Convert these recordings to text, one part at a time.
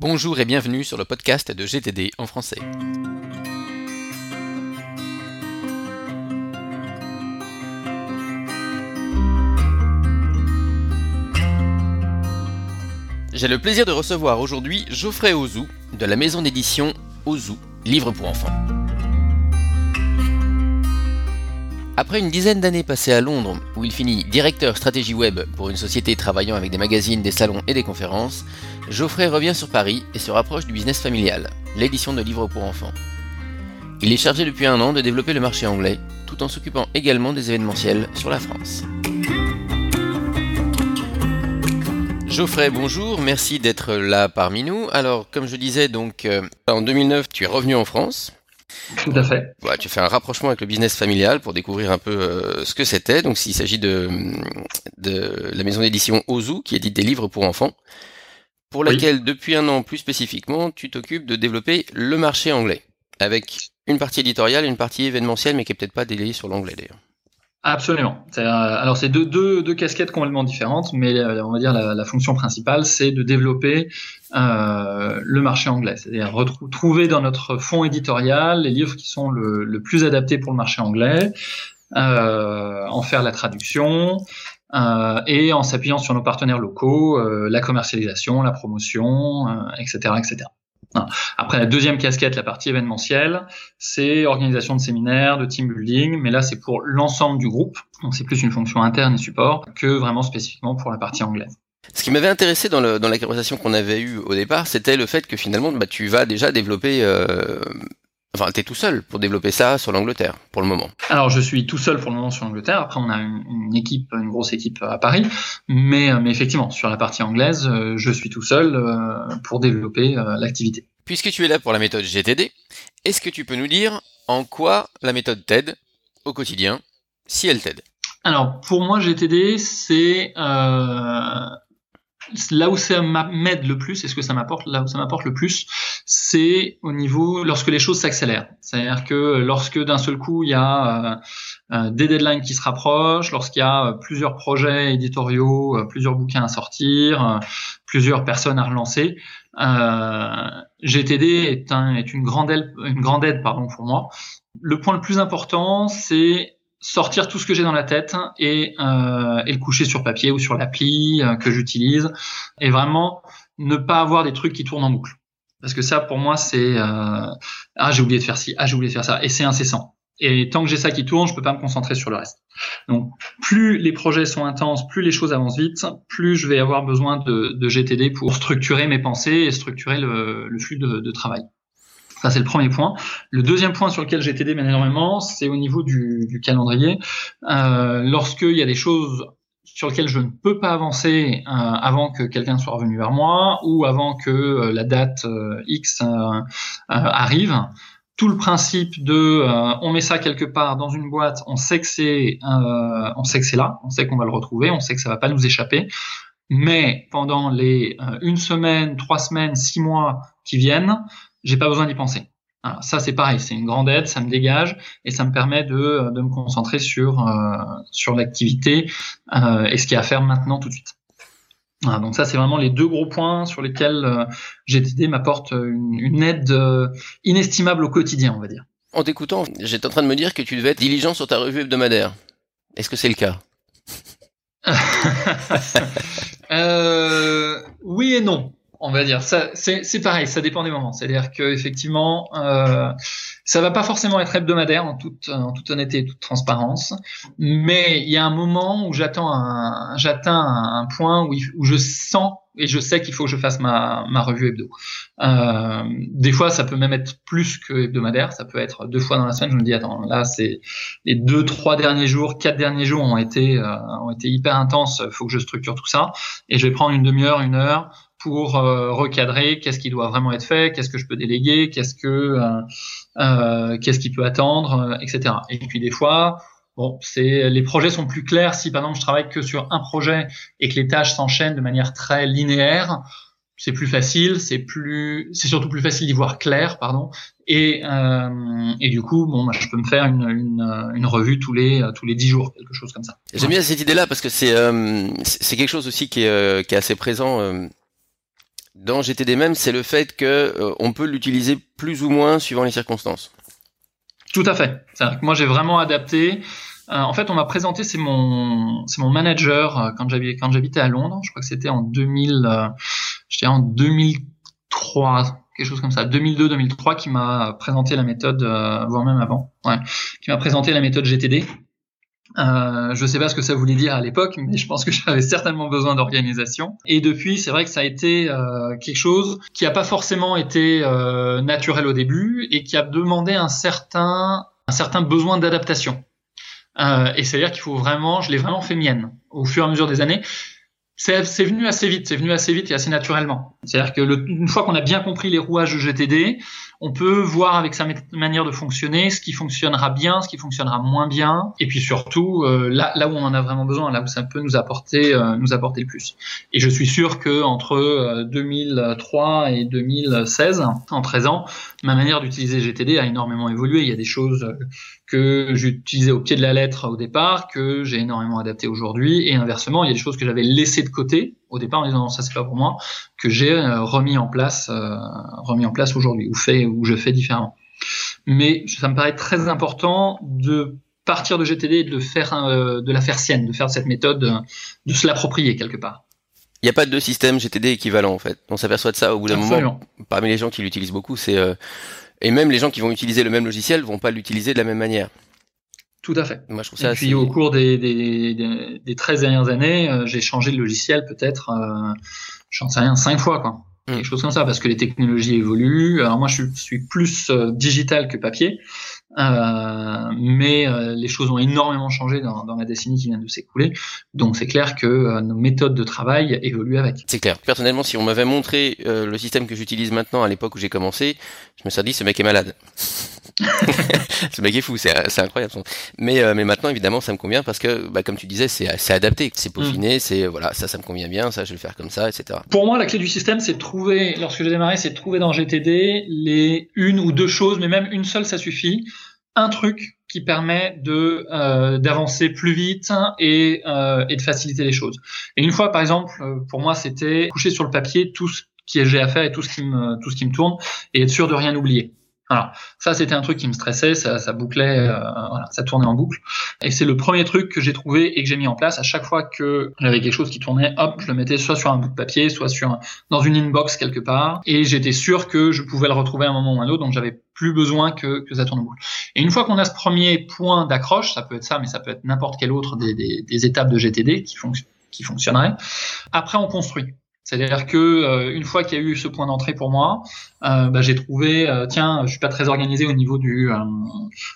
Bonjour et bienvenue sur le podcast de GTD en français. J'ai le plaisir de recevoir aujourd'hui Geoffrey Ozu de la maison d'édition Ozu, livre pour enfants. Après une dizaine d'années passées à Londres, où il finit directeur stratégie web pour une société travaillant avec des magazines, des salons et des conférences, Geoffrey revient sur Paris et se rapproche du business familial, l'édition de livres pour enfants. Il est chargé depuis un an de développer le marché anglais, tout en s'occupant également des événementiels sur la France. Geoffrey, bonjour, merci d'être là parmi nous. Alors, comme je disais, donc euh, en 2009, tu es revenu en France tout à fait. tu fais un rapprochement avec le business familial pour découvrir un peu euh, ce que c'était. Donc, s'il s'agit de, de la maison d'édition Ozu, qui édite des livres pour enfants, pour laquelle, depuis un an plus spécifiquement, tu t'occupes de développer le marché anglais, avec une partie éditoriale et une partie événementielle, mais qui est peut-être pas délayée sur l'anglais d'ailleurs. Absolument. Euh, alors c'est deux, deux, deux, casquettes complètement différentes, mais euh, on va dire la, la fonction principale, c'est de développer euh, le marché anglais, c'est-à-dire retrouver dans notre fonds éditorial les livres qui sont le, le plus adaptés pour le marché anglais, euh, en faire la traduction, euh, et en s'appuyant sur nos partenaires locaux, euh, la commercialisation, la promotion, etc., etc. Après, la deuxième casquette, la partie événementielle, c'est organisation de séminaires, de team building, mais là, c'est pour l'ensemble du groupe. Donc, c'est plus une fonction interne et support que vraiment spécifiquement pour la partie anglaise. Ce qui m'avait intéressé dans, le, dans la conversation qu'on avait eue au départ, c'était le fait que finalement, bah, tu vas déjà développer euh, Enfin, t'es tout seul pour développer ça sur l'Angleterre, pour le moment. Alors, je suis tout seul pour le moment sur l'Angleterre. Après, on a une, équipe, une grosse équipe à Paris. Mais, euh, mais effectivement, sur la partie anglaise, euh, je suis tout seul euh, pour développer l'activité. Puisque tu es là pour la méthode GTD, est-ce que tu peux nous dire en quoi la méthode t'aide au quotidien, si elle t'aide? Alors, pour moi, GTD, c'est là où ça m'aide le plus, et ce que ça m'apporte, là où ça m'apporte le plus, c'est au niveau lorsque les choses s'accélèrent. C'est-à-dire que lorsque d'un seul coup il y a euh, euh, des deadlines qui se rapprochent, lorsqu'il y a euh, plusieurs projets éditoriaux, plusieurs bouquins à sortir, plusieurs personnes à relancer, GTD est, un, est une grande aide, une grande aide pardon pour moi. Le point le plus important, c'est sortir tout ce que j'ai dans la tête et, euh, le coucher sur papier ou sur l'appli euh, que j'utilise et vraiment ne pas avoir des trucs qui tournent en boucle. Parce que ça, pour moi, c'est euh, ah j'ai oublié de faire ci, ah j'ai oublié de faire ça, et c'est incessant. Et tant que j'ai ça qui tourne, je peux pas me concentrer sur le reste. Donc, plus les projets sont intenses, plus les choses avancent vite, plus je vais avoir besoin de, de GTD pour structurer mes pensées et structurer le, flux de travail. Ça, c'est le premier point. Le deuxième point sur lequel j'ai bien énormément, c'est au niveau du, du calendrier. Euh, Lorsqu'il y a des choses sur lesquelles je ne peux pas avancer euh, avant que quelqu'un soit revenu vers moi ou avant que euh, la date euh, X arrive, tout le principe de on met ça quelque part dans une boîte, on sait que c'est on sait que c'est là, on sait qu'on va le retrouver, on sait que ça va pas nous échapper. Mais pendant les une semaine, trois semaines, six mois qui viennent, j'ai pas besoin d'y penser. Alors, ça c'est pareil, c'est une grande aide, ça me dégage et ça me permet de, de me concentrer sur euh, sur l'activité euh, et ce qu'il y a à faire maintenant tout de suite. Voilà, donc ça c'est vraiment les deux gros points sur lesquels euh, GTD m'apporte une, une aide euh, inestimable au quotidien, on va dire. En t'écoutant, j'étais en train de me dire que tu devais être diligent sur ta revue hebdomadaire. Est-ce que c'est le cas? Euh, Oui et non on va dire. C'est pareil, ça dépend des moments. C'est-à-dire que effectivement, euh, ça va pas forcément être hebdomadaire en toute, en toute honnêteté et toute transparence, mais il y a un moment où j'attends un, j'atteins un point où, où je sens et je sais qu'il faut que je fasse ma, ma revue hebdo. Euh, des fois, ça peut même être plus que hebdomadaire. Ça peut être deux fois dans la semaine. Je me dis attends, là c'est les deux, trois derniers jours, quatre derniers jours ont été euh, ont été hyper intenses. Il faut que je structure tout ça et je vais prendre une demi-heure, une heure pour euh, recadrer qu'est-ce qui doit vraiment être fait, qu'est-ce que je peux déléguer, qu'est-ce que euh, euh, qu'est-ce qui peut attendre, etc. Et puis des fois, bon, c'est les projets sont plus clairs si par exemple je travaille que sur un projet et que les tâches s'enchaînent de manière très linéaire. C'est plus facile, c'est plus, c'est surtout plus facile d'y voir clair, pardon. Et, euh, et du coup, bon, je peux me faire une, une, une revue tous les tous les dix jours, quelque chose comme ça. J'aime bien cette idée-là parce que c'est c'est quelque chose aussi qui est, qui est assez présent dans GTD même, c'est le fait que euh, on peut l'utiliser plus ou moins suivant les circonstances. Tout à fait. moi, j'ai vraiment adapté. Euh, en fait, on m'a présenté, c'est mon, c'est mon manager euh, quand j'habitais, quand j'habitais à Londres. Je crois que c'était en 2000, j'étais en 2003, quelque chose comme ça, 2002-2003, qui m'a présenté la méthode, voire même avant, ouais, qui m'a présenté la méthode GTD. Euh, je ne sais pas ce que ça voulait dire à l'époque, mais je pense que j'avais certainement besoin d'organisation. Et depuis, c'est vrai que ça a été euh, quelque chose qui n'a pas forcément été euh, naturel au début et qui a demandé un certain, un certain besoin d'adaptation. et c'est-à-dire qu'il faut vraiment, je l'ai vraiment fait mienne au fur et à mesure des années c'est venu assez vite, c'est venu assez vite et assez naturellement. C'est-à-dire que le, une fois qu'on a bien compris les rouages de GTD, on peut voir avec sa manière de fonctionner ce qui fonctionnera bien, ce qui fonctionnera moins bien, et puis surtout euh, là, là où on en a vraiment besoin, là où ça peut nous apporter, euh, nous apporter le plus. Et je suis sûr que entre 2003 euh, et 2016, en 13 ans, ma manière d'utiliser GTD a énormément évolué. Il y a des choses que j'utilisais au pied de la lettre au départ, que j'ai énormément adapté aujourd'hui, et inversement, il y a des choses que j'avais laissées de côté au départ en disant non ça c'est pas pour moi, que j'ai euh, remis en place, euh, remis en place aujourd'hui ou fait ou je fais différemment. Mais ça me paraît très important de partir de GTD et de faire euh, de la faire sienne, de faire cette méthode, de se l'approprier quelque part. Il n'y a pas de système GTD équivalent en fait. On s'aperçoit de ça au bout d'un moment. Parmi les gens qui l'utilisent beaucoup, c'est et même les gens qui vont utiliser le même logiciel vont pas l'utiliser de la même manière. Tout à fait. Moi, je trouve ça et puis au cours des, des, des, des 13 dernières années, euh, j'ai changé de logiciel peut-être, euh, j'en sais rien, cinq fois quoi. Mm. Quelque chose comme ça, parce que les technologies évoluent. Alors moi, je suis plus euh, digital que papier. Euh, mais les choses ont énormément changé dans, dans la décennie qui vient de s'écouler. Donc c'est clair que nos méthodes de travail évoluent avec. C'est clair. Personnellement, si on m'avait montré le système que j'utilise maintenant à l'époque où j'ai commencé, je me serais dit ce mec est malade. ce mec est fou, c'est incroyable. Mais, mais maintenant, évidemment, ça me convient parce que, bah, comme tu disais, c'est adapté, c'est peaufiné, mm. c'est voilà, ça, ça me convient bien, ça, je vais le faire comme ça, etc. Pour moi, la clé du système, c'est de trouver, lorsque j'ai démarré, c'est de trouver dans GTD les une ou deux choses, mais même une seule, ça suffit un truc qui permet de euh, d'avancer plus vite et, euh, et de faciliter les choses. Et une fois, par exemple, euh, pour moi, c'était coucher sur le papier tout ce qui est j'ai à faire et tout ce qui me tout ce qui me tourne et être sûr de rien oublier. Alors ça c'était un truc qui me stressait, ça, bouclait, euh, ça tournait en boucle. Et c'est le premier truc que j'ai trouvé et que j'ai mis en place. À chaque fois que j'avais quelque chose qui tournait, hop, je le mettais soit sur un bout de papier, soit dans une inbox quelque part. Et j'étais sûr que je pouvais le retrouver à un moment ou à un autre, donc j'avais plus besoin que, ça tourne en boucle. Et une fois qu'on a ce premier point d'accroche, ça peut être ça, mais ça peut être n'importe quelle autre des, étapes de GTD qui fonctionnerait. Après on construit. C'est-à-dire que euh, une fois qu'il y a eu ce point d'entrée pour moi, euh, bah, j'ai trouvé, euh, tiens, je suis pas très organisé au niveau du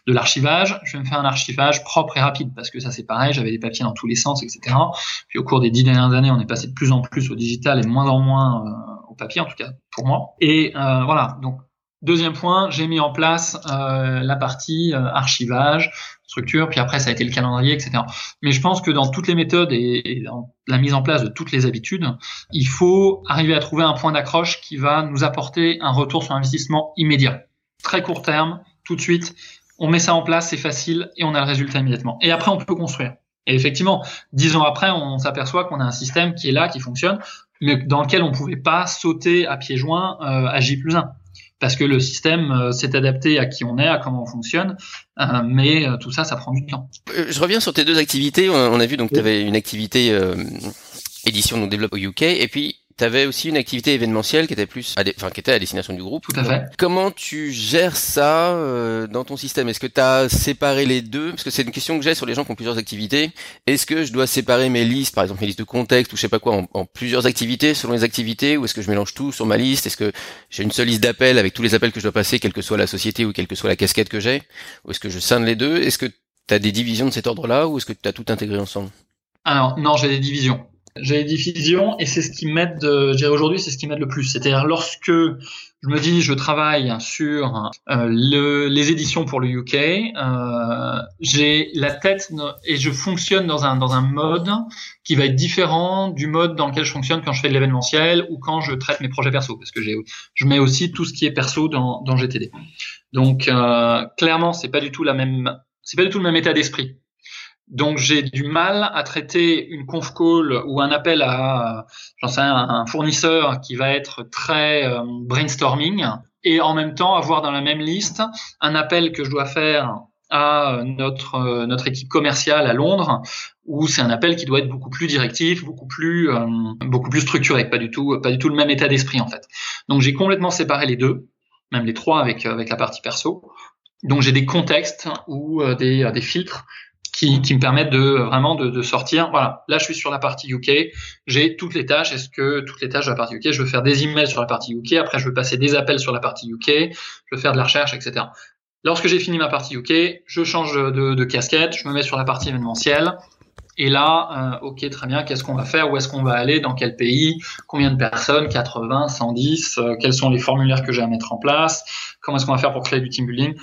de l'archivage, je vais me faire un archivage propre et rapide parce que ça c'est pareil, j'avais des papiers dans tous les sens, etc. Puis au cours des dix dernières années, on est passé de plus en plus au digital et moins en moins au papier, en tout cas pour moi. Et voilà, donc Deuxième point, j'ai mis en place euh, la partie euh, archivage, structure, puis après ça a été le calendrier, etc. Mais je pense que dans toutes les méthodes et, dans la mise en place de toutes les habitudes, il faut arriver à trouver un point d'accroche qui va nous apporter un retour sur investissement immédiat, très court terme, tout de suite. On met ça en place, c'est facile et on a le résultat immédiatement. Et après, on peut construire. Et effectivement, dix ans après, on s'aperçoit qu'on a un système qui est là, qui fonctionne, mais dans lequel on ne pouvait pas sauter à pieds joints euh, à J plus 1 parce que le système euh, s'est adapté à qui on est, à comment on fonctionne, euh, mais euh, tout ça, ça prend du temps. Je reviens sur tes deux activités. On a vu donc tu avais une activité édition donc développe au UK et puis tu avais aussi une activité événementielle qui était plus, à enfin qui était à destination du groupe. Tout à fait. Comment tu gères ça euh, dans ton système? Est-ce que tu as séparé les deux? Parce que c'est une question que j'ai sur les gens qui ont plusieurs activités. Est-ce que je dois séparer mes listes, par exemple mes listes de contexte ou je sais pas quoi, en, plusieurs activités selon les activités, ou est-ce que je mélange tout sur ma liste? Est-ce que j'ai une seule liste d'appels avec tous les appels que je dois passer, quelle que soit la société ou quelle que soit la casquette que j'ai? Ou est-ce que je scinde les deux? Est-ce que tu as des divisions de cet ordre-là ou est-ce que tu as tout intégré ensemble? Alors non, j'ai des divisions. J'ai des diffusions et c'est ce qui m'aide, dirais aujourd'hui, c'est ce qui m'aide le plus. C'est-à-dire lorsque je me dis je travaille sur euh, le, les éditions pour le UK, euh, j'ai la tête et je fonctionne dans un dans un mode qui va être différent du mode dans lequel je fonctionne quand je fais de l'événementiel ou quand je traite mes projets perso parce que je mets aussi tout ce qui est perso dans dans GTD. Donc euh, clairement c'est pas du tout la même c'est pas du tout le même état d'esprit. Donc j'ai du mal à traiter une conf call ou un appel à, j'en sais un fournisseur qui va être très euh, brainstorming et en même temps avoir dans la même liste un appel que je dois faire à notre euh, équipe commerciale à Londres où c'est un appel qui doit être beaucoup plus directif, beaucoup plus euh, beaucoup plus structuré, pas du tout pas du tout le même état d'esprit en fait. Donc j'ai complètement séparé les deux, même les trois avec avec la partie perso. Donc j'ai des contextes ou des, des filtres qui, qui me permettent de vraiment de, de, sortir. Voilà, là je suis sur la partie UK, j'ai toutes les tâches. Est-ce que toutes les tâches de la partie UK, je veux faire des emails sur la partie UK, après je veux passer des appels sur la partie UK, je veux faire de la recherche, etc. Lorsque j'ai fini ma partie UK, je change de, de, casquette, je me mets sur la partie événementielle. Et là, euh, ok, très bien, qu'est-ce qu'on va faire? Où est-ce qu'on va aller? Dans quel pays? Combien de personnes? 80, 110 euh, Quels sont les formulaires que j'ai à mettre en place? Comment est-ce qu'on va faire pour créer du team building?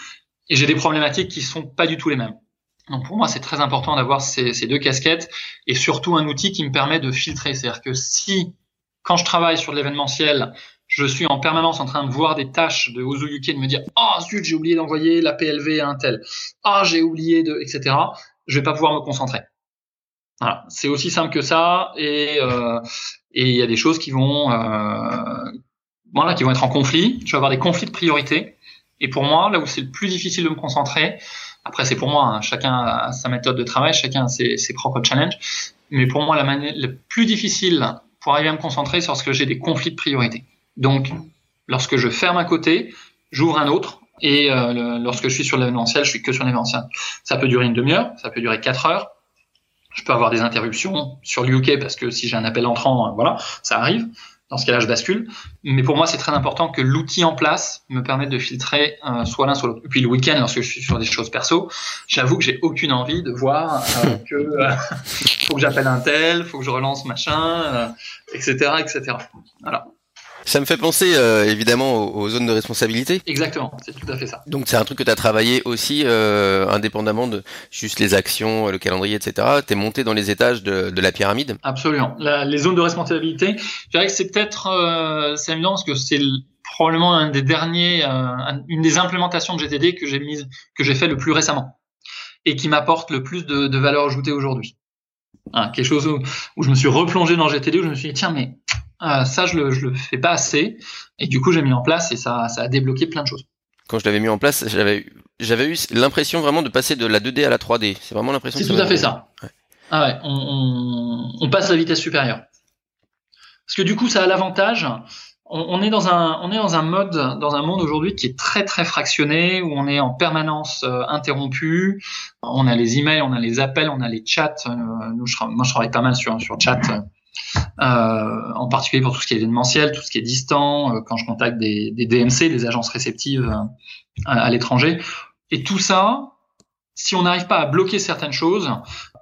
Et j'ai des problématiques qui sont pas du tout les mêmes. Donc pour moi, c'est très important d'avoir ces, deux casquettes et surtout un outil qui me permet de filtrer. C'est-à-dire que si, quand je travaille sur l'événementiel, je suis en permanence en train de voir des tâches de Ozu UK, de me dire oh zut, j'ai oublié d'envoyer la PLV à un tel, ah j'ai oublié de, etc. Je vais pas pouvoir me concentrer. Voilà, c'est aussi simple que ça et euh, et il y a des choses qui vont euh, voilà qui vont être en conflit. Je vais avoir des conflits de priorité. Et pour moi, là où c'est le plus difficile de me concentrer, après, c'est pour moi, hein. chacun a sa méthode de travail, chacun a ses, ses propres challenges. Mais pour moi, la manière la plus difficile pour arriver à me concentrer, c'est lorsque j'ai des conflits de priorité. Donc, lorsque je ferme un côté, j'ouvre un autre. Et euh, lorsque je suis sur l'événementiel, je suis que sur l'événementiel. Ça peut durer une demi-heure, ça peut durer quatre heures. Je peux avoir des interruptions sur l'UK parce que si j'ai un appel entrant, euh, voilà, ça arrive. Dans ce cas-là, je bascule. Mais pour moi, c'est très important que l'outil en place me permette de filtrer euh, soit l'un soit l'autre. Et puis le week-end, lorsque je suis sur des choses perso, j'avoue que j'ai aucune envie de voir euh, que euh, faut que j'appelle un tel, faut que je relance machin, etc., euh, etc. Voilà. Ça me fait penser euh, évidemment aux, aux, zones de responsabilité. Exactement, c'est tout à fait ça. Donc c'est un truc que tu as travaillé aussi euh, indépendamment de juste les actions, le calendrier, etc. Tu es monté dans les étages de, de la pyramide. Absolument. La, les zones de responsabilité, je dirais que c'est peut-être, euh, c'est évident parce que c'est probablement un des derniers, euh, une des implémentations de GTD que j'ai mise, que j'ai fait le plus récemment et qui m'apporte le plus de, de valeur ajoutée aujourd'hui. Hein, quelque chose où, où, je me suis replongé dans GTD où je me suis dit tiens mais euh, ça, je le, je le fais pas assez. Et du coup, j'ai mis en place et ça, ça a débloqué plein de choses. Quand je l'avais mis en place, j'avais, j'avais eu l'impression vraiment de passer de la 2D à la 3D. C'est vraiment l'impression. C'est tout à fait ça. Ouais. Ah ouais, on, on, on, passe à la vitesse supérieure. Parce que du coup, ça a l'avantage. On, on, est dans un, on est dans un mode, dans un monde aujourd'hui qui est très très fractionné, où on est en permanence euh, interrompu. On a les emails, on a les appels, on a les chats. Euh, nous, je, moi, je travaille pas mal sur sur chat euh, en particulier pour tout ce qui est événementiel, tout ce qui est distant, euh, quand je contacte des, des, DMC, des agences réceptives euh, à, à l'étranger. Et tout ça, si on n'arrive pas à bloquer certaines choses,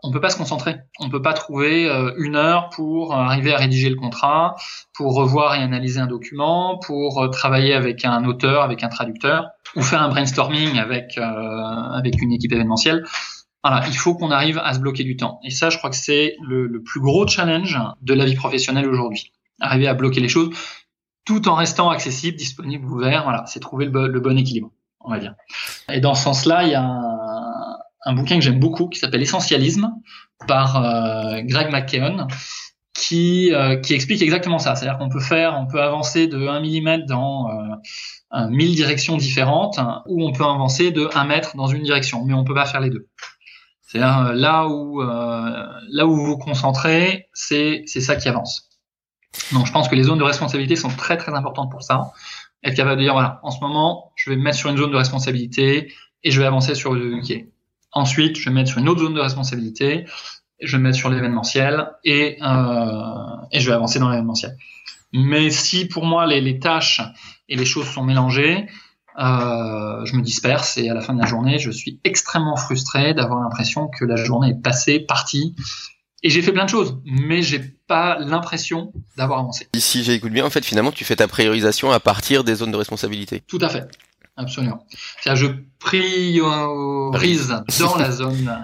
on peut pas se concentrer. On peut pas trouver euh, une heure pour arriver à rédiger le contrat, pour revoir et analyser un document, pour euh, travailler avec un auteur, avec un traducteur, ou faire un brainstorming avec euh, avec une équipe événementielle. Voilà, il faut qu'on arrive à se bloquer du temps. Et ça, je crois que c'est le, plus gros challenge de la vie professionnelle aujourd'hui. Arriver à bloquer les choses tout en restant accessible, disponible, ouvert. Voilà, c'est trouver le, bon équilibre, on va dire. Et dans ce sens-là, il y a un, un bouquin que j'aime beaucoup qui s'appelle Essentialisme par euh, Greg McKeown qui, euh, qui explique exactement ça. C'est-à-dire qu'on peut faire, on peut avancer de 1 mm dans euh, 1000 directions différentes ou on peut avancer de 1 mètre dans une direction, mais on peut pas faire les deux. C'est-à-dire euh, là où euh, là où vous vous concentrez, c'est c'est ça qui avance. Donc je pense que les zones de responsabilité sont très très importantes pour ça. Être capable de dire voilà, en ce moment, je vais me mettre sur une zone de responsabilité et je vais avancer sur le. Ensuite, je vais me mettre sur une autre zone de responsabilité, je vais me mettre sur l'événementiel et euh, et je vais avancer dans l'événementiel. Mais si pour moi les, les tâches et les choses sont mélangées, euh, je me disperse et à la fin de la journée, je suis extrêmement frustré d'avoir l'impression que la journée est passée, partie. Et j'ai fait plein de choses, mais j'ai pas l'impression d'avoir avancé. Si j'écoute bien, en fait, finalement, tu fais ta priorisation à partir des zones de responsabilité. Tout à fait. Absolument. Je priorise dans la zone.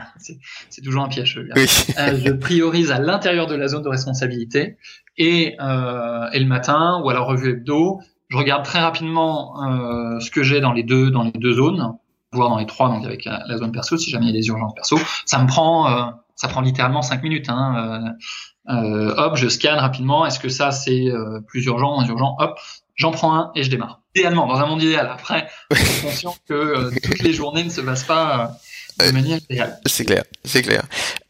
C'est toujours un piège. Oui. Euh, je priorise à l'intérieur de la zone de responsabilité et, euh, et le matin ou à la revue hebdo, je regarde très rapidement euh, ce que j'ai dans les deux dans les deux zones. voir dans les trois, donc avec la, zone perso, si jamais il y a des urgences perso. Ça me prend, ça prend littéralement cinq minutes. Hein, hop, je scanne rapidement. Est-ce que ça c'est plus urgent, moins urgent Hop, j'en prends un et je démarre. Idéalement, dans un monde idéal. Après, je suis conscient que toutes les journées ne se passent pas de manière idéale. C'est clair, c'est clair.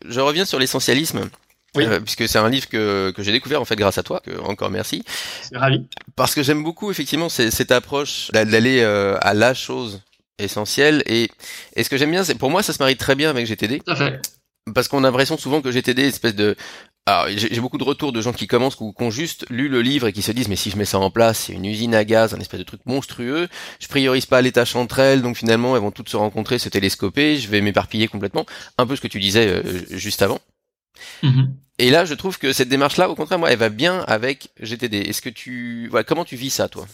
Je reviens sur l'essentialisme. Euh, puisque c'est un livre que, que j'ai découvert en fait grâce à toi, que encore merci. Ravi. Parce que j'aime beaucoup effectivement cette approche d'aller euh, à la chose essentielle et, et ce que j'aime bien, c'est pour moi ça se marie très bien avec GTD. Tout à fait. Parce qu'on a l'impression souvent que GTD est espèce de alors, j'ai beaucoup de retours de gens qui commencent ou qui ont juste lu le livre et qui se disent mais si je mets ça en place, c'est une usine à gaz, un espèce de truc monstrueux. Je priorise pas les tâches entre elles, donc finalement elles vont toutes se rencontrer, se télescoper. Je vais m'éparpiller complètement. Un peu ce que tu disais euh, juste avant. Mm-hmm. Et là, je trouve que cette démarche-là, au contraire, moi, elle va bien avec GTD. Est-ce que tu, voilà, comment tu vis ça, toi?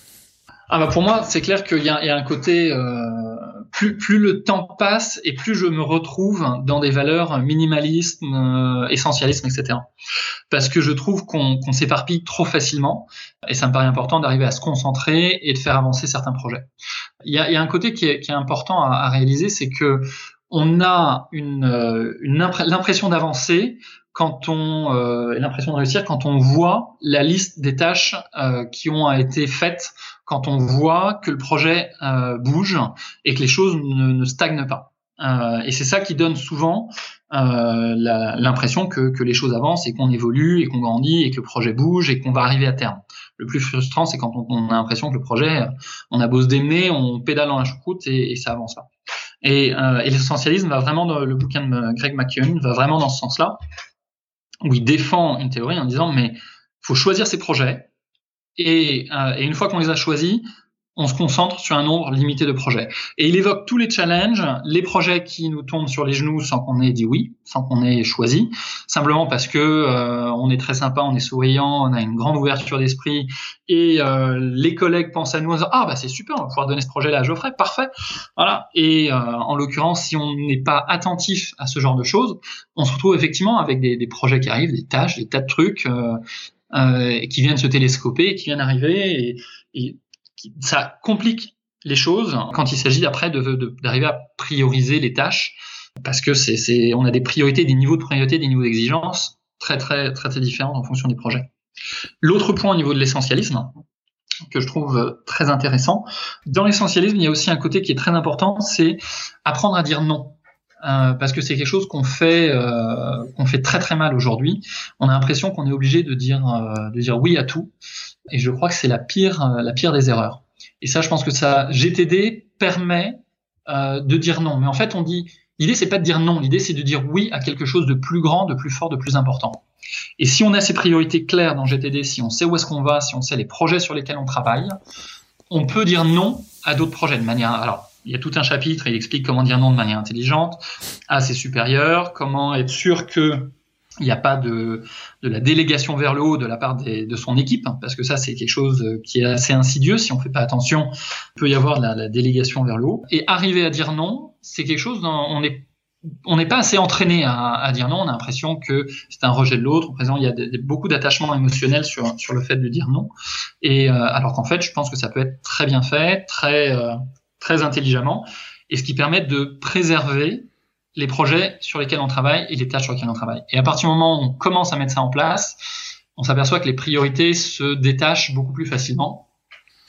Ah bah pour moi, c'est clair qu'il y, y, a un côté euh, plus, plus le temps passe et plus je me retrouve dans des valeurs minimalistes, euh, essentialisme, etc. Parce que je trouve qu'on s'éparpille trop facilement et ça me paraît important d'arriver à se concentrer et de faire avancer certains projets. Il y a, il y a un côté qui est, qui est important à, à réaliser, c'est que on a une, euh, une l'impression d'avancer quand on euh, l'impression de réussir quand on voit la liste des tâches euh, qui ont été faites, quand on voit que le projet euh, bouge et que les choses ne, ne stagnent pas. Euh, et c'est ça qui donne souvent euh, l'impression que, que, les choses avancent et qu'on évolue et qu'on grandit et que le projet bouge et qu'on va arriver à terme. Le plus frustrant, c'est quand on, on, a l'impression que le projet, on a beau se démener, on pédale dans la choucroute et, et ça avance pas. Et, euh, et l'essentialisme va vraiment dans le bouquin de Greg McKeown va vraiment dans ce sens-là où il défend une théorie en disant mais faut choisir ses projets. Et, euh, et une fois qu'on les a choisis, on se concentre sur un nombre limité de projets. Et il évoque tous les challenges, les projets qui nous tombent sur les genoux sans qu'on ait dit oui, sans qu'on ait choisi, simplement parce que euh, on est très sympa, on est souriant, on a une grande ouverture d'esprit, et euh, les collègues pensent à nous en ah bah c'est super, on va pouvoir donner ce projet-là à Geoffrey, parfait, voilà. Et euh, en l'occurrence, si on n'est pas attentif à ce genre de choses, on se retrouve effectivement avec des, projets qui arrivent, des tâches, des tas de trucs. qui viennent se télescoper, qui viennent arriver, et ça complique les choses quand il s'agit après d'arriver à prioriser les tâches parce que c'est, on a des priorités, des niveaux de priorité, des niveaux d'exigence très, très, très, très différents en fonction des projets. L'autre point au niveau de l'essentialisme, que je trouve très intéressant, dans l'essentialisme, il y a aussi un côté qui est très important, c'est apprendre à dire non. Euh, parce que c'est quelque chose qu'on fait euh, qu'on fait très très mal aujourd'hui. On a l'impression qu'on est obligé de dire euh, de dire oui à tout et je crois que c'est la pire, euh, la pire des erreurs. Et ça, je pense que ça, GTD permet euh, de dire non. Mais en fait, on dit, l'idée c'est pas de dire non, l'idée c'est de dire oui à quelque chose de plus grand, de plus fort, de plus important. Et si on a ces priorités claires dans GTD, si on sait où est-ce qu'on va, si on sait les projets sur lesquels on travaille, on peut dire non à d'autres projets de manière. Alors, il y a tout un chapitre, il explique comment dire non de manière intelligente à ses supérieurs, comment être sûr que il n'y a pas de, de, la délégation vers le haut de la part des, de son équipe, hein, parce que ça c'est quelque chose qui est assez insidieux. Si on fait pas attention, il peut y avoir de la, la délégation vers le haut. Et arriver à dire non, c'est quelque chose dont on est on n'est pas assez entraîné à, à, dire non. On a l'impression que c'est un rejet de l'autre. Au présent, il y a beaucoup d'attachement émotionnel sur sur le fait de dire non. Et euh, alors qu'en fait, je pense que ça peut être très bien fait, très euh, très intelligemment, et ce qui permet de préserver les projets sur lesquels on travaille et les tâches sur lesquelles on travaille. Et à partir du moment où on commence à mettre ça en place, on s'aperçoit que les priorités se détachent beaucoup plus facilement.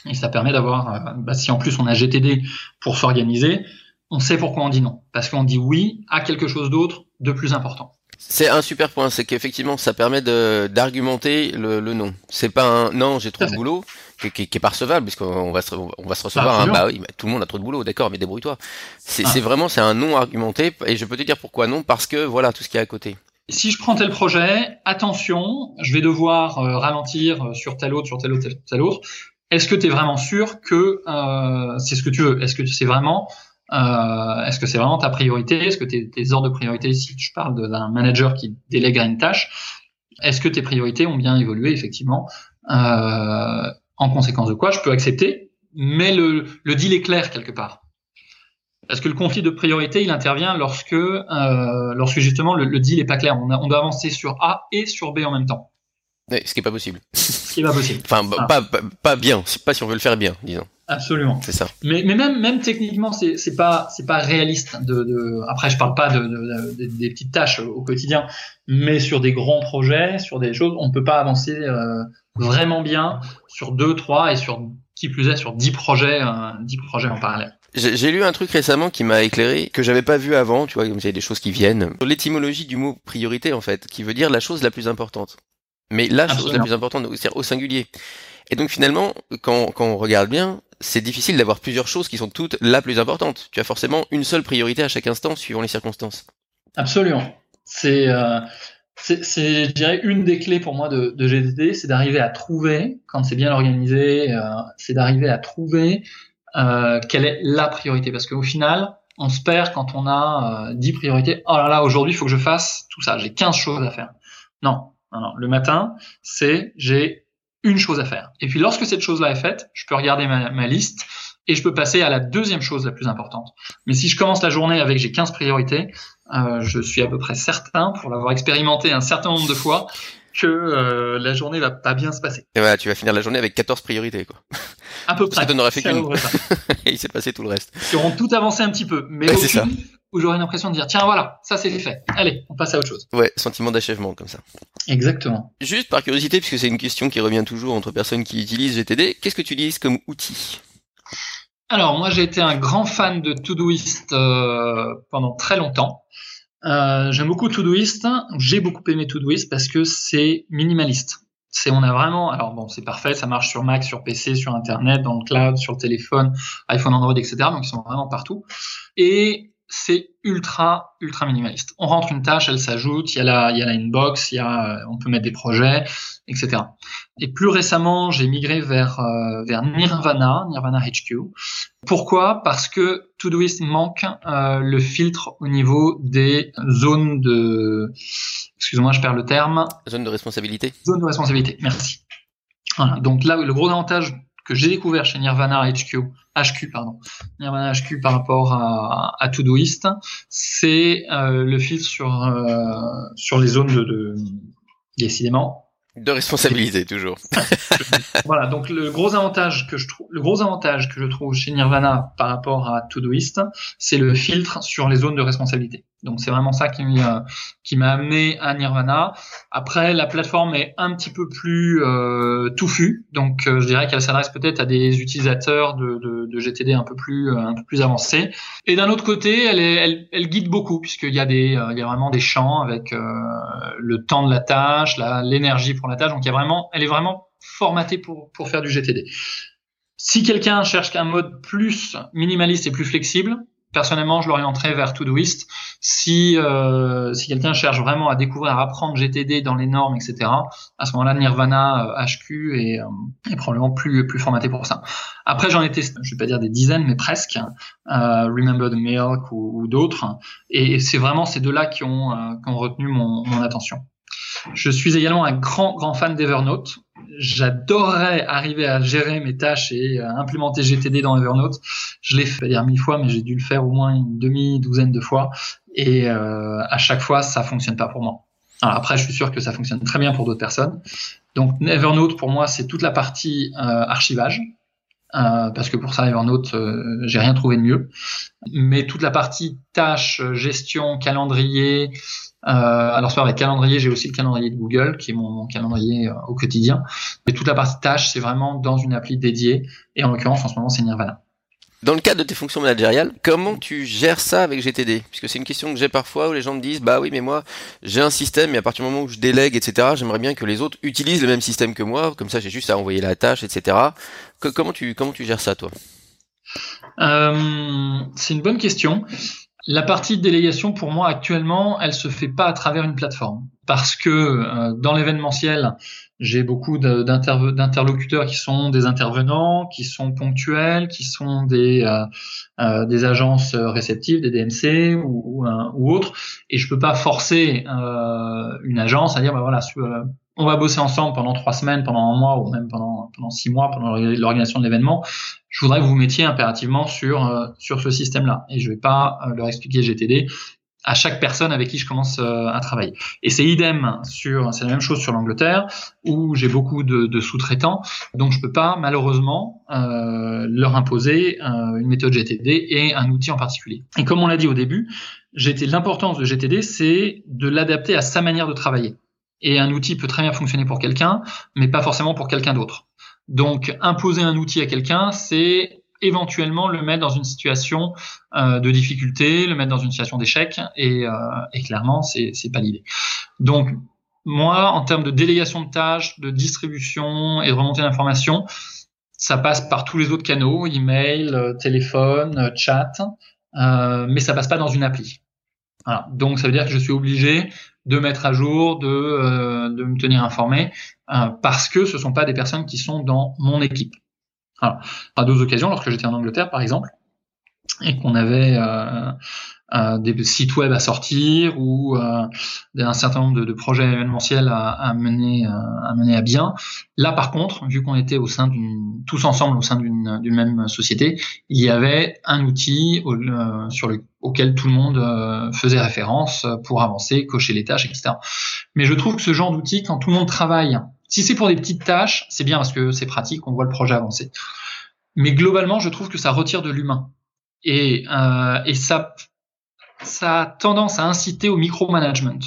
Et ça permet d'avoir, euh, bah, si en plus on a GTD pour s'organiser, on sait pourquoi on dit non. Parce qu'on dit oui à quelque chose d'autre de plus important. C'est un super point, c'est qu'effectivement ça permet d'argumenter le, le non. C'est pas un non, j'ai trop de boulot, qui, qui, est pas recevable puisqu'on va se, on va se recevoir un bah oui tout le monde a trop de boulot d'accord mais débrouille-toi. C'est ah. vraiment c'est un non argumenté et je peux te dire pourquoi non parce que voilà tout ce qui est à côté. Si je prends tel projet attention je vais devoir euh, ralentir euh, sur tel autre sur tel autre tel, autre. Est-ce que tu es vraiment sûr que euh, c'est ce que tu veux? Est-ce que c'est vraiment euh, est-ce que c'est vraiment ta priorité? Est-ce que tes, tes ordres de priorité, si je parle d'un manager qui délègue à une tâche, est-ce que tes priorités ont bien évolué effectivement? Euh, en conséquence de quoi, je peux accepter, mais le, le deal est clair quelque part. Parce que le conflit de priorité, il intervient lorsque, euh, lorsque justement le, le deal est pas clair. On, a, on doit avancer sur A et sur B en même temps. Ce qui est pas possible. Ce qui est pas possible. enfin, ah. pas, pas, pas, bien. Pas si on veut le faire bien, disons. Absolument. C'est ça. Mais, mais même, même techniquement, c'est, c'est pas, réaliste. De, de, après, je parle pas de, de, de, des petites tâches au quotidien, mais sur des grands projets, sur des choses, on peut pas avancer euh, vraiment bien sur deux, trois et sur qui plus est sur dix projets, euh, dix projets en parallèle. J'ai lu un truc récemment qui m'a éclairé, que j'avais pas vu avant, tu vois, comme il y a des choses qui viennent. Sur l'étymologie du mot priorité, en fait, qui veut dire la chose la plus importante. Mais la chose la plus importante, c'est-à-dire au singulier. Et donc finalement, quand, quand on regarde bien, c'est difficile d'avoir plusieurs choses qui sont toutes la plus importante. Tu as forcément une seule priorité à chaque instant, suivant les circonstances. Absolument. C'est, euh, c'est, je dirais, une des clés pour moi de, de c'est d'arriver à trouver, quand c'est bien organisé, euh, c'est d'arriver à trouver euh, quelle est la priorité. Parce qu'au final, on se perd quand on a euh, 10 priorités. Oh là là, aujourd'hui, il faut que je fasse tout ça. J'ai 15 choses à faire. Non, non, non. Le matin, c'est j'ai une chose à faire. Et puis lorsque cette chose-là est faite, je peux regarder ma, ma, liste et je peux passer à la deuxième chose la plus importante. Mais si je commence la journée avec j'ai 15 priorités, je suis à peu près certain, pour l'avoir expérimenté un certain nombre de fois, que euh, la journée va pas bien se passer. Et voilà, tu vas finir la journée avec 14 priorités, quoi. À peu près. Ça t'en fait qu'une. et il s'est passé tout le reste. Qui auront tout avancé un petit peu, mais ouais, aucune où j'aurais l'impression de dire tiens voilà, ça c'est fait. Allez, on passe à autre chose. Ouais, sentiment d'achèvement comme ça. Exactement. Juste par curiosité, puisque c'est une question qui revient toujours entre personnes qui utilisent GTD, qu'est-ce que tu utilises comme outil? Alors moi j'ai été un grand fan de Todoist euh, pendant très longtemps. Euh, J'aime beaucoup Todoist. J'ai beaucoup aimé Todoist parce que c'est minimaliste. C'est on a vraiment alors bon c'est parfait ça marche sur Mac sur PC sur internet dans le cloud sur le téléphone iPhone Android etc donc ils sont vraiment partout et c'est ultra ultra minimaliste. On rentre une tâche, elle s'ajoute, il y a la il y a la inbox, il y a on peut mettre des projets, etc. Et plus récemment, j'ai migré vers euh, vers Nirvana, Nirvana HQ. Pourquoi? Parce que Todoist manque euh, le filtre au niveau des zones de excuse-moi, je perds le terme. Zone de responsabilité. Zone de responsabilité. Merci. Voilà. Donc là, le gros avantage que j'ai découvert chez Nirvana HQ, HQ pardon, Nirvana HQ par rapport à, à Todoist, c'est euh, le filtre sur euh, sur les zones de, de décidément de responsabilité toujours. voilà, donc le gros avantage que je trouve, le gros avantage que je trouve chez Nirvana par rapport à Todoist, c'est le filtre sur les zones de responsabilité. Donc c'est vraiment ça qui m'a qui m'a amené à Nirvana. Après, la plateforme est un petit peu plus euh, touffue, donc euh, je dirais qu'elle s'adresse peut-être à des utilisateurs de, de, GTD un peu plus euh, avancés. Et d'un autre côté, elle guide beaucoup puisqu'il y a des il y a vraiment des champs avec le temps de la tâche, l'énergie pour la tâche. Donc il y a vraiment, elle est vraiment formatée pour pour faire du GTD. Si quelqu'un cherche un mode plus minimaliste et plus flexible, personnellement, je l'orienterais vers Todoist. Si euh, si quelqu'un cherche vraiment à découvrir, à apprendre GTD dans les normes, etc. À ce moment-là, Nirvana euh, HQ est, euh, est, probablement plus formaté pour ça. Après, j'en ai testé, je vais pas dire des dizaines, mais presque. Euh, Remember the Milk ou, d'autres. Et c'est vraiment ces deux-là qui ont euh, qui ont retenu mon attention. Je suis également un grand grand fan d'Evernote j'adorerais arriver à gérer mes tâches et à implémenter GTD dans Evernote. Je l'ai fait dire mille fois, mais j'ai dû le faire au moins une demi-douzaine de fois. Et euh, à chaque fois, ça fonctionne pas pour moi. Alors après, je suis sûr que ça fonctionne très bien pour d'autres personnes. Donc Evernote, pour moi, c'est toute la partie euh, archivage. Euh, parce que pour ça, Evernote, euh, j'ai rien trouvé de mieux. Mais toute la partie tâches, gestion, calendrier, euh, alors soit avec calendrier, j'ai aussi le calendrier de Google qui est mon, mon calendrier euh, au quotidien. Mais toute la partie tâches, c'est vraiment dans une appli dédiée. Et en l'occurrence, en ce moment, c'est Nirvana. Dans le cadre de tes fonctions managériales, comment tu gères ça avec GTD Puisque c'est une question que j'ai parfois où les gens me disent bah oui mais moi j'ai un système mais à partir du moment où je délègue etc j'aimerais bien que les autres utilisent le même système que moi comme ça j'ai juste à envoyer la tâche etc. Que, comment tu comment tu gères ça toi? Euh, C'est une bonne question. La partie de délégation, pour moi, actuellement, elle se fait pas à travers une plateforme. Parce que euh, dans l'événementiel, j'ai beaucoup d'interlocuteurs qui sont des intervenants, qui sont ponctuels, qui sont des, euh, euh, des agences réceptives, des DMC ou, ou, ou, autres. Et je peux pas forcer euh, une agence à dire, bah voilà, on va bosser ensemble pendant trois semaines, pendant un mois ou même pendant, six mois pendant l'organisation de l'événement. Je voudrais que vous mettiez impérativement sur, euh, sur ce système-là. Et je vais pas euh, leur expliquer GTD à chaque personne avec qui je commence euh, à travailler. Et c'est idem sur, c'est la même chose sur l'Angleterre où j'ai beaucoup de, sous-traitants, donc je peux pas malheureusement leur imposer une méthode GTD et un outil en particulier. Et comme on l'a dit au début, l'importance de GTD, c'est de l'adapter à sa manière de travailler. Et un outil peut très bien fonctionner pour quelqu'un, mais pas forcément pour quelqu'un d'autre. Donc, imposer un outil à quelqu'un, c'est éventuellement le mettre dans une situation euh, de difficulté, le mettre dans une situation d'échec, et, euh, et clairement, c'est pas l'idée. Donc, moi, en termes de délégation de tâches, de distribution et de remontée d'informations, ça passe par tous les autres canaux, email, euh, téléphone, euh, chat, euh, mais ça passe pas dans une appli. Voilà. Donc ça veut dire que je suis obligé de mettre à jour, de, euh, de me tenir informé, euh, parce que ce sont pas des personnes qui sont dans mon équipe. Alors, à deux occasions, lorsque j'étais en Angleterre par exemple, et qu'on avait euh, euh, des sites web à sortir ou euh, un certain nombre de, projets événementiels à, mener, euh, à mener à bien. Là, par contre, vu qu'on était au sein d'une, tous ensemble au sein d'une, même société, il y avait un outil sur le, auquel tout le monde faisait référence pour avancer, cocher les tâches, etc. Mais je trouve que ce genre d'outil, quand tout le monde travaille, si c'est pour des petites tâches, c'est bien parce que c'est pratique, on voit le projet avancer. Mais globalement, je trouve que ça retire de l'humain. Et, euh, et ça ça a tendance à inciter au micromanagement.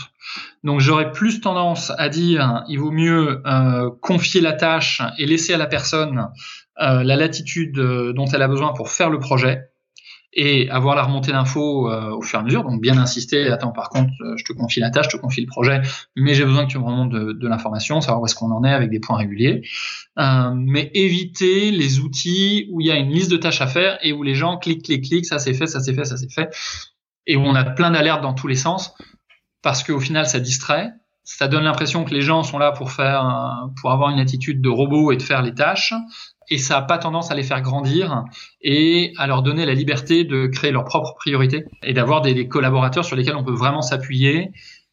Donc j'aurais plus tendance à dire il vaut mieux euh, confier la tâche et laisser à la personne euh, la latitude euh, dont elle a besoin pour faire le projet et avoir la remontée d'infos au fur et à mesure. Donc bien insister, attends par contre je te confie la tâche, je te confie le projet, mais j'ai besoin que tu me remontes de, de l'information, savoir où est-ce qu'on en est avec des points réguliers. mais éviter les outils où il y a une liste de tâches à faire et où les gens cliquent, cliquent, cliquent, ça c'est fait, ça c'est fait, ça c'est fait et où on a plein d'alertes dans tous les sens parce qu'au final ça distrait. Ça donne l'impression que les gens sont là pour faire, pour avoir une attitude de robot et de faire les tâches, et ça n'a pas tendance à les faire grandir et à leur donner la liberté de créer leurs propres priorités et d'avoir des, collaborateurs sur lesquels on peut vraiment s'appuyer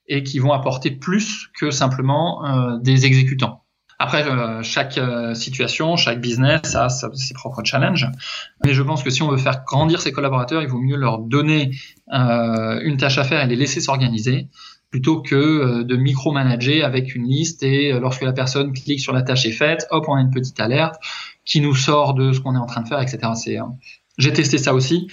et qui vont apporter plus que simplement euh, des exécutants. Après, euh, chaque euh, situation, chaque business a ses propres challenges. Mais je pense que si on veut faire grandir ses collaborateurs, il vaut mieux leur donner une tâche à faire et les laisser s'organiser plutôt que de micromanager avec une liste et lorsque la personne clique sur la tâche est faite, hop, on a une petite alerte qui nous sort de ce qu'on est en train de faire, etc. C'est, j'ai testé ça aussi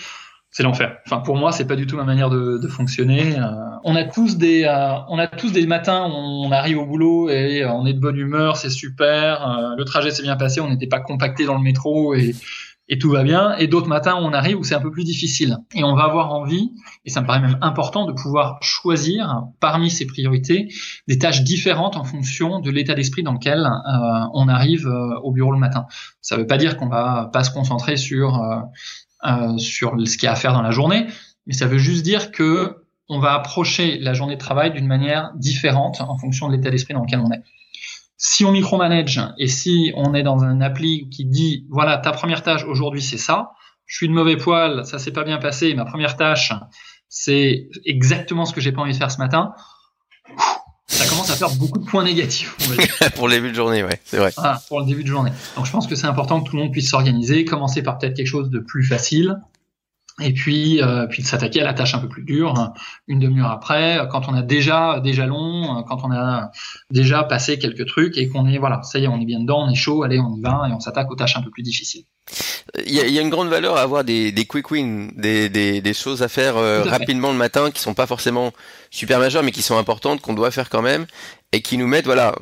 c'est l'enfer. Enfin, pour moi, c'est pas du tout ma manière de, de fonctionner. Euh, on a tous des, euh, on a tous des matins où on arrive au boulot et on est de bonne humeur, c'est super. Euh, le trajet s'est bien passé, on n'était pas compacté dans le métro et, et tout va bien. Et d'autres matins on arrive où c'est un peu plus difficile. Et on va avoir envie, et ça me paraît même important, de pouvoir choisir parmi ces priorités des tâches différentes en fonction de l'état d'esprit dans lequel on arrive au bureau le matin. Ça veut pas dire qu'on va pas se concentrer sur euh, sur ce qu'il y a à faire dans la journée, mais ça veut juste dire que on va approcher la journée de travail d'une manière différente en fonction de l'état d'esprit dans lequel on est. Si on micromanage et si on est dans un appli qui dit voilà ta première tâche aujourd'hui c'est ça, je suis de mauvais poil, ça s'est pas bien passé, ma première tâche c'est exactement ce que j'ai pas envie de faire ce matin ça commence à faire beaucoup de points négatifs. pour le début de journée, ouais, c'est vrai. Pour le début de journée. Donc je pense que c'est important que tout le monde puisse s'organiser, commencer par peut-être quelque chose de plus facile, et puis euh, puis de s'attaquer à la tâche un peu plus dure une demi-heure après quand on a déjà des jalons quand on a déjà passé quelques trucs et qu'on est voilà ça y est on est bien dedans on est chaud allez on y va et on s'attaque aux tâches un peu plus difficiles. Il y, a, il y a une grande valeur à avoir des, des quick wins des, des, des choses à faire euh, rapidement le matin qui sont pas forcément super majeures mais qui sont importantes qu'on doit faire quand même et qui nous mettent voilà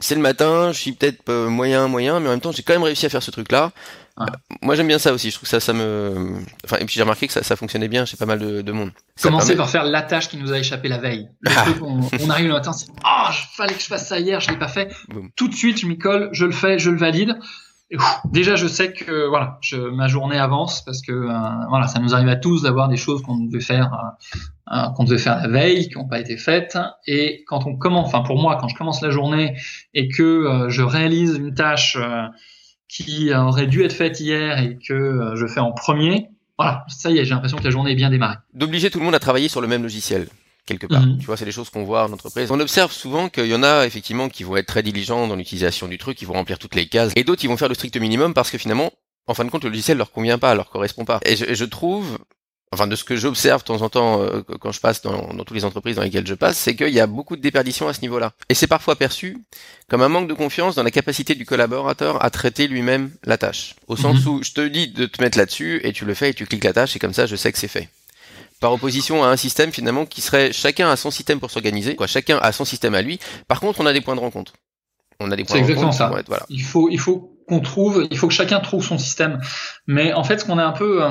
c'est le matin je suis peut-être euh, moyen moyen mais en même temps j'ai quand même réussi à faire ce truc là moi j'aime bien ça aussi, je trouve que ça, ça me. Enfin, et puis j'ai remarqué que ça, ça fonctionnait bien chez pas mal de, de monde. Commencer par faire la tâche qui nous a échappé la veille. Le ah. truc, on, on, arrive le matin, c'est oh, fallait que je fasse ça hier, je l'ai pas fait. Tout de suite, je m'y colle, je le fais, je le valide. Et, déjà, je sais que voilà, je, ma journée avance parce que euh, voilà, ça nous arrive à tous d'avoir des choses qu'on devait faire, euh, euh, qu'on devait faire la veille, qui n'ont pas été faites. Et quand on commence, enfin pour moi, quand je commence la journée et que je réalise une tâche qui aurait dû être faite hier et que euh, je fais en premier, voilà, ça y est, j'ai l'impression que la journée est bien démarrée. D'obliger tout le monde à travailler sur le même logiciel quelque part. Mhm. Tu vois, c'est des choses qu'on voit en entreprise. On observe souvent qu'il y en a effectivement qui vont être très diligents dans l'utilisation du truc, qui vont remplir toutes les cases, et d'autres qui vont faire le strict minimum parce que finalement, en fin de compte, le logiciel leur convient pas, leur correspond pas. Et je, je trouve enfin de ce que j'observe de temps en temps euh, quand je passe dans, dans toutes les entreprises dans lesquelles je passe, c'est qu'il y a beaucoup de déperditions à ce niveau-là. Et c'est parfois perçu comme un manque de confiance dans la capacité du collaborateur à traiter lui-même la tâche. Au sens Mhm. où je te dis de te mettre là-dessus et tu le fais et tu cliques la tâche et comme ça je sais que c'est fait. Par opposition à un système finalement qui serait chacun a son système pour s'organiser, quoi. Chacun a son système à lui. Par contre, on a des points de rencontre. On a des points C'est de exactement rencontre qui ça. vont être- voilà. Il faut, il faut qu'on trouve, il faut que chacun trouve son système. Mais en fait, ce qu'on a un peu, euh,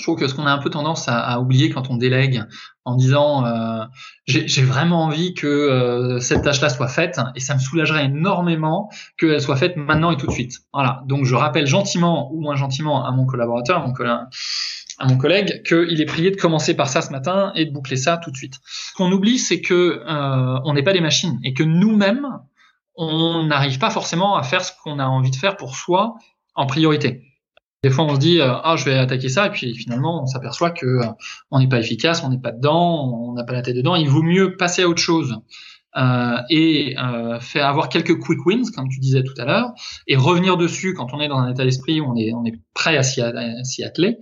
je trouve que ce qu'on a un peu tendance à, à oublier quand on délègue, en disant, euh, j'ai vraiment envie que euh, cette tâche-là soit faite, et ça me soulagerait énormément qu'elle soit faite maintenant et tout de suite. Voilà. Donc, je rappelle gentiment ou moins gentiment à mon collaborateur, à mon, colla- à mon collègue, qu'il est prié de commencer par ça ce matin et de boucler ça tout de suite. Ce qu'on oublie, c'est que euh, on n'est pas des machines et que nous-mêmes on n'arrive pas forcément à faire ce qu'on a envie de faire pour soi en priorité. Des fois, on se dit euh, ah je vais attaquer ça et puis finalement on s'aperçoit que euh, on n'est pas efficace, on n'est pas dedans, on n'a pas la tête dedans. Il vaut mieux passer à autre chose euh, et euh, faire avoir quelques quick wins comme tu disais tout à l'heure et revenir dessus quand on est dans un état d'esprit où on est on est prêt à s'y atteler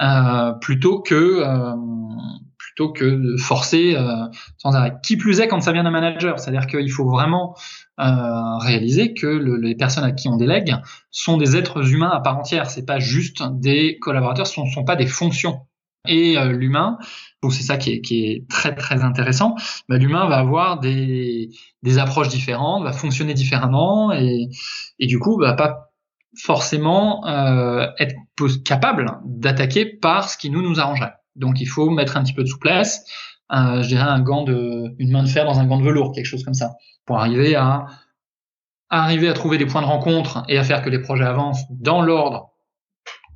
euh, plutôt que euh, plutôt que de forcer euh, sans arrêt. Qui plus est quand ça vient d'un manager, c'est-à-dire qu'il faut vraiment euh, réaliser que le, les personnes à qui on délègue sont des êtres humains à part entière. C'est pas juste des collaborateurs, ce sont, sont pas des fonctions. Et euh, l'humain, c'est ça qui est, qui est très très intéressant. Bah, l'humain va avoir des, des approches différentes, va fonctionner différemment et, et du coup va pas forcément euh, être capable d'attaquer par ce qui nous nous arrangerait. Donc il faut mettre un petit peu de souplesse, je dirais un gant de, une main de fer dans un gant de velours, quelque chose comme ça, pour arriver à arriver à trouver des points de rencontre et à faire que les projets avancent dans l'ordre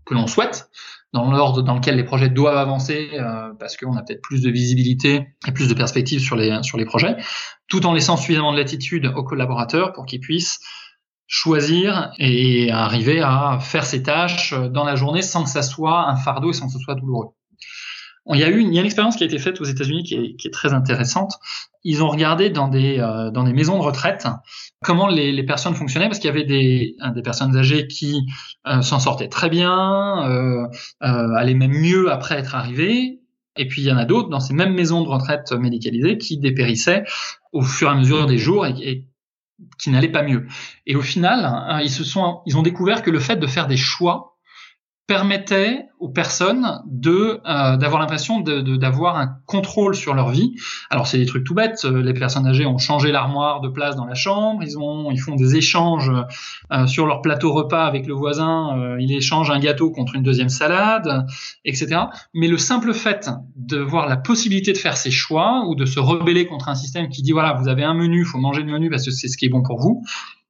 que l'on souhaite, dans l'ordre dans lequel les projets doivent avancer, euh, parce qu'on a peut-être plus de visibilité et plus de perspectives sur les sur les projets, tout en laissant suffisamment de latitude aux collaborateurs pour qu'ils puissent choisir et arriver à faire ses tâches dans la journée sans que ça soit un fardeau et sans que ce soit douloureux. Il y a eu une, il y a une expérience qui a été faite aux États-Unis qui est, qui est très intéressante. Ils ont regardé dans des euh, dans des maisons de retraite comment les, les personnes fonctionnaient parce qu'il y avait des des personnes âgées qui euh, s'en sortaient très bien, euh, allaient même mieux après être arrivées, et puis il y en a d'autres dans ces mêmes maisons de retraite médicalisées qui dépérissaient au fur et à mesure des jours et, et qui n'allaient pas mieux. Et au final, ils se sont ils ont découvert que le fait de faire des choix permettait aux personnes de euh, d'avoir l'impression de, de, d'avoir un contrôle sur leur vie. Alors c'est des trucs tout bêtes. Les personnes âgées ont changé l'armoire de place dans la chambre. Ils ont ils font des échanges euh, sur leur plateau repas avec le voisin. Euh, ils échangent un gâteau contre une deuxième salade, etc. Mais le simple fait de voir la possibilité de faire ses choix ou de se rebeller contre un système qui dit voilà vous avez un menu, faut manger le menu parce que c'est ce qui est bon pour vous.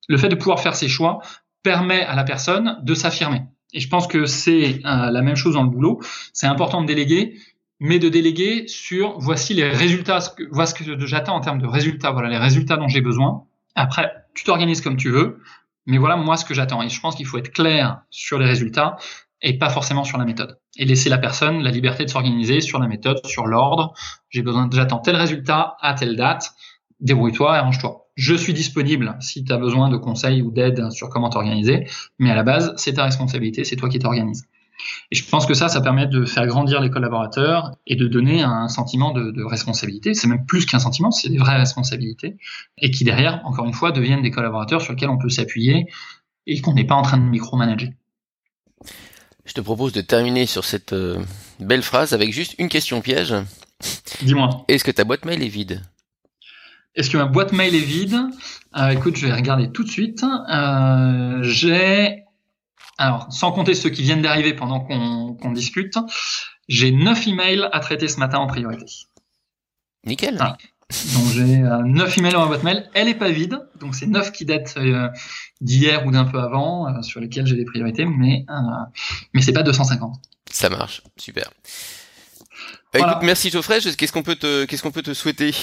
Le fait de pouvoir faire ses choix permet à la personne de s'affirmer. Et je pense que c'est euh, la même chose dans le boulot. C'est important de déléguer, mais de déléguer sur voici les résultats, ce voici ce que j'attends en termes de résultats, voilà les résultats dont j'ai besoin. Après, tu t'organises comme tu veux, mais voilà moi ce que j'attends. Et je pense qu'il faut être clair sur les résultats et pas forcément sur la méthode. Et laisser la personne la liberté de s'organiser sur la méthode, sur l'ordre. J'ai besoin, j'attends tel résultat à telle date. Débrouille-toi et arrange-toi je suis disponible si tu as besoin de conseils ou d'aide sur comment t'organiser, mais à la base, c'est ta responsabilité, c'est toi qui t'organises. Et je pense que ça, ça permet de faire grandir les collaborateurs et de donner un sentiment de, de responsabilité. C'est même plus qu'un sentiment, c'est des vraies responsabilités. Et qui derrière, encore une fois, deviennent des collaborateurs sur lesquels on peut s'appuyer et qu'on n'est pas en train de micromanager. Je te propose de terminer sur cette euh, belle phrase avec juste une question piège. Dis-moi. Est-ce que ta boîte mail est vide? Est-ce que ma boîte mail est vide? Euh, Écoute, je vais regarder tout de suite. Euh, j'ai, alors, sans compter ceux qui viennent d'arriver pendant qu'on qu discute, j'ai neuf emails à traiter ce matin en priorité. Nickel. Ah. Donc j'ai euh, neuf emails dans ma boîte mail. Elle est pas vide, donc c'est neuf qui datent euh, d'hier ou d'un peu avant, euh, sur lesquels j'ai des priorités, mais mais c'est pas 250. Ça marche, super. Bah, voilà. Écoute, merci Geoffrey. Qu'est-ce qu'on peut te, qu'est-ce qu'on peut te souhaiter?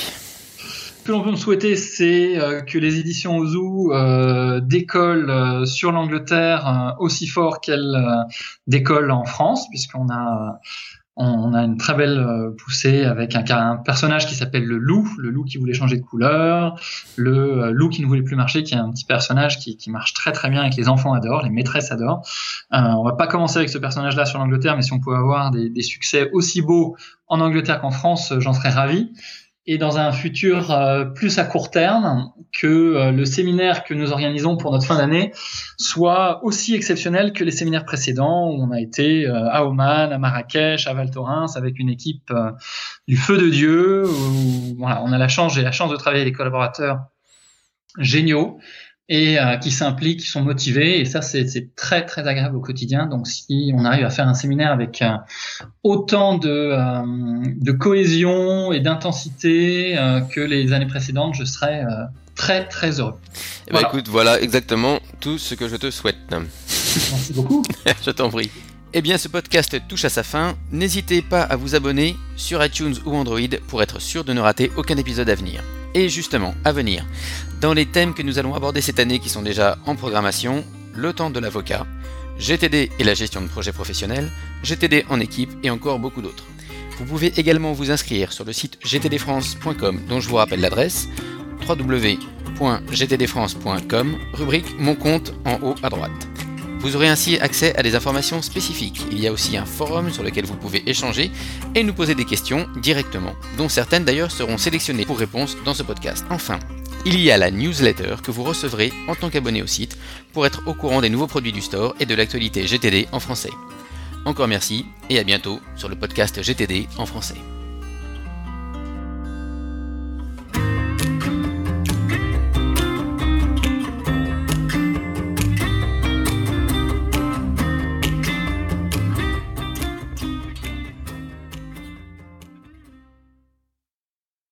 Ce que l'on peut me souhaiter, c'est euh, que les éditions Ozu euh, décollent euh, sur l'Angleterre aussi fort qu'elles décollent en France, puisqu'on a On a une très belle poussée avec un, personnage qui s'appelle le loup, le loup qui voulait changer de couleur, le loup qui ne voulait plus marcher, qui est un petit personnage qui, qui marche très très bien et que les enfants adorent, les maîtresses adorent. Euh, on va pas commencer avec ce personnage-là sur l'Angleterre, mais si on pouvait avoir des, des succès aussi beaux en Angleterre qu'en France, j'en serais ravi et dans un futur euh, plus à court terme, que euh, le séminaire que nous organisons pour notre fin d'année soit aussi exceptionnel que les séminaires précédents où on a été euh, à Oman, à Marrakech, à Val Thorens avec une équipe du feu de Dieu. Où, voilà, on a la chance, j'ai la chance de travailler avec des collaborateurs géniaux et euh, qui s'impliquent, qui sont motivés. Et ça, c'est très très agréable au quotidien. Donc, si on arrive à faire un séminaire avec euh, autant de, euh, de cohésion et d'intensité que les années précédentes, je serais très très heureux. Eh ben, écoute, voilà exactement tout ce que je te souhaite. Merci beaucoup. je t'en prie. Eh bien, ce podcast touche à sa fin. N'hésitez pas à vous abonner sur iTunes ou Android pour être sûr de ne rater aucun épisode à venir. Et justement, à venir, dans les thèmes que nous allons aborder cette année qui sont déjà en programmation, le temps de l'avocat, GTD et la gestion de projets professionnels, GTD en équipe et encore beaucoup d'autres. Vous pouvez également vous inscrire sur le site gtdfrance.com dont je vous rappelle l'adresse www.gtdfrance.com, rubrique Mon compte en haut à droite. Vous aurez ainsi accès à des informations spécifiques. Il y a aussi un forum sur lequel vous pouvez échanger et nous poser des questions directement, dont certaines d'ailleurs seront sélectionnées pour réponse dans ce podcast. Enfin, il y a la newsletter que vous recevrez en tant qu'abonné au site pour être au courant des nouveaux produits du store et de l'actualité GTD en français. Encore merci et à bientôt sur le podcast GTD en français.